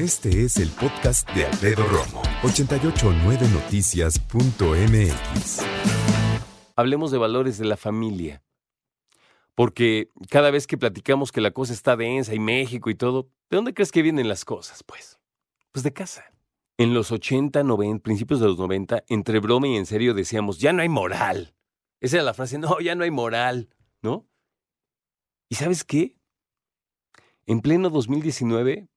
Este es el podcast de Alfredo Romo, 889noticias.mx. Hablemos de valores de la familia. Porque cada vez que platicamos que la cosa está densa y México y todo, ¿de dónde crees que vienen las cosas? Pues, pues de casa. En los 80, 90, principios de los 90, entre broma y en serio decíamos, ya no hay moral. Esa era la frase, no, ya no hay moral, ¿no? ¿Y sabes qué? En pleno 2019,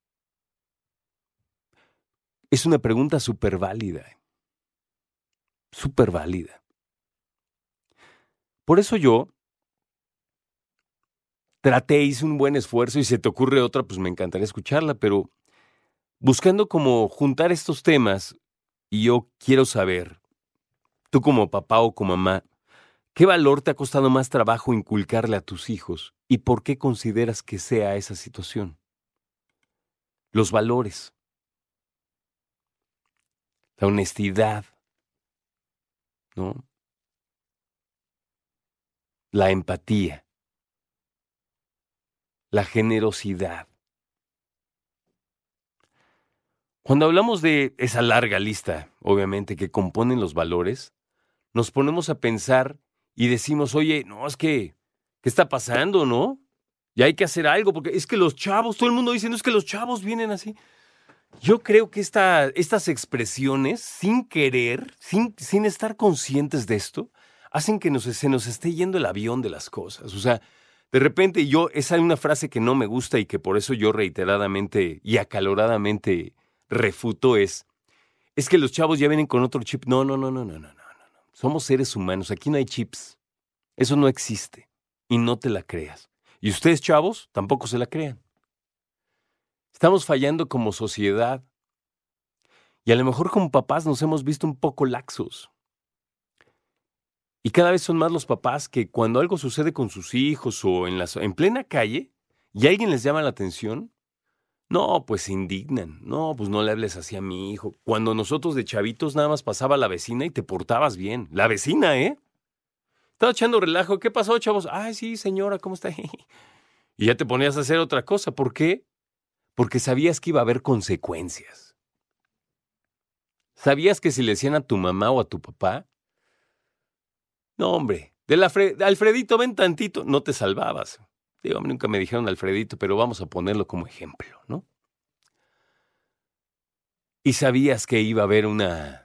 es una pregunta súper válida. Súper válida. Por eso yo traté, hice un buen esfuerzo y si te ocurre otra, pues me encantaría escucharla, pero buscando como juntar estos temas y yo quiero saber, tú como papá o como mamá, ¿qué valor te ha costado más trabajo inculcarle a tus hijos y por qué consideras que sea esa situación? Los valores la honestidad, ¿no? La empatía, la generosidad. Cuando hablamos de esa larga lista, obviamente, que componen los valores, nos ponemos a pensar y decimos, oye, no, es que, ¿qué está pasando, no? Ya hay que hacer algo, porque es que los chavos, todo el mundo dice, no es que los chavos vienen así. Yo creo que esta, estas expresiones, sin querer, sin, sin estar conscientes de esto, hacen que nos, se nos esté yendo el avión de las cosas. O sea, de repente yo, esa es una frase que no me gusta y que por eso yo reiteradamente y acaloradamente refuto es, es que los chavos ya vienen con otro chip. No, no, no, no, no, no, no, no. Somos seres humanos, aquí no hay chips. Eso no existe. Y no te la creas. Y ustedes, chavos, tampoco se la crean. Estamos fallando como sociedad. Y a lo mejor como papás nos hemos visto un poco laxos. Y cada vez son más los papás que cuando algo sucede con sus hijos o en, en plena calle y alguien les llama la atención, no, pues se indignan. No, pues no le hables así a mi hijo. Cuando nosotros de chavitos nada más pasaba la vecina y te portabas bien. La vecina, ¿eh? Estaba echando relajo. ¿Qué pasó, chavos? Ay, sí, señora, ¿cómo está? Y ya te ponías a hacer otra cosa. ¿Por qué? Porque sabías que iba a haber consecuencias. ¿Sabías que si le decían a tu mamá o a tu papá? No, hombre, del Alfredito ven tantito, no te salvabas. Digo, a nunca me dijeron Alfredito, pero vamos a ponerlo como ejemplo, ¿no? Y sabías que iba a haber una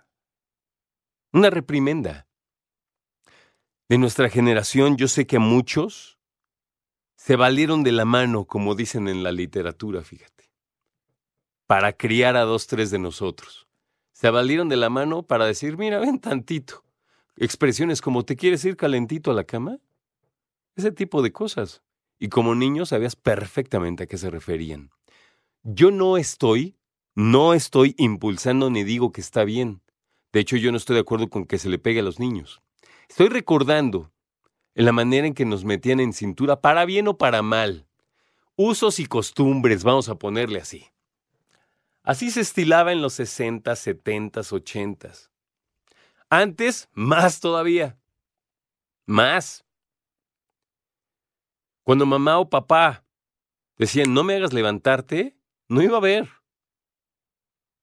una reprimenda. De nuestra generación, yo sé que muchos se valieron de la mano, como dicen en la literatura, fíjate para criar a dos, tres de nosotros. Se valieron de la mano para decir, mira, ven tantito. Expresiones como, ¿te quieres ir calentito a la cama? Ese tipo de cosas. Y como niño sabías perfectamente a qué se referían. Yo no estoy, no estoy impulsando ni digo que está bien. De hecho, yo no estoy de acuerdo con que se le pegue a los niños. Estoy recordando en la manera en que nos metían en cintura, para bien o para mal. Usos y costumbres, vamos a ponerle así. Así se estilaba en los 60, 70, 80. Antes, más todavía. Más. Cuando mamá o papá decían, no me hagas levantarte, no iba a haber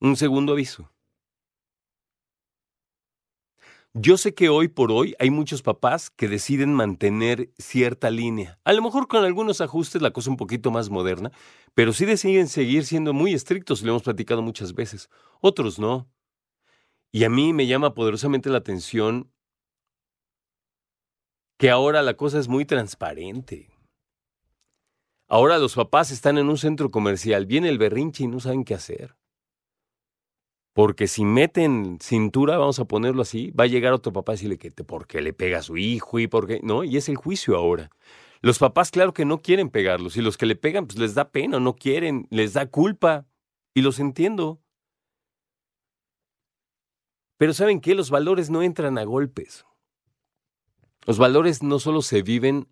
un segundo aviso. Yo sé que hoy por hoy hay muchos papás que deciden mantener cierta línea. A lo mejor con algunos ajustes la cosa un poquito más moderna, pero sí deciden seguir siendo muy estrictos, lo hemos platicado muchas veces. Otros no. Y a mí me llama poderosamente la atención que ahora la cosa es muy transparente. Ahora los papás están en un centro comercial, viene el berrinche y no saben qué hacer. Porque si meten cintura, vamos a ponerlo así, va a llegar otro papá a decirle que por qué le pega a su hijo y por qué, ¿no? Y es el juicio ahora. Los papás, claro que no quieren pegarlos, y los que le pegan, pues les da pena, no quieren, les da culpa, y los entiendo. Pero ¿saben qué? Los valores no entran a golpes. Los valores no solo se viven,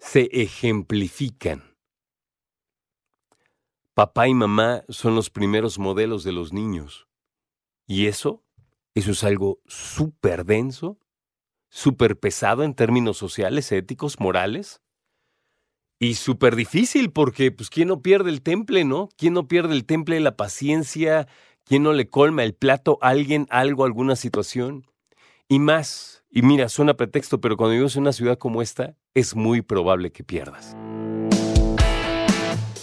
se ejemplifican. Papá y mamá son los primeros modelos de los niños. Y eso, eso es algo súper denso, súper pesado en términos sociales, éticos, morales. Y súper difícil porque, pues, ¿quién no pierde el temple, no? ¿Quién no pierde el temple la paciencia? ¿Quién no le colma el plato a alguien, algo, alguna situación? Y más, y mira, suena pretexto, pero cuando vives en una ciudad como esta, es muy probable que pierdas.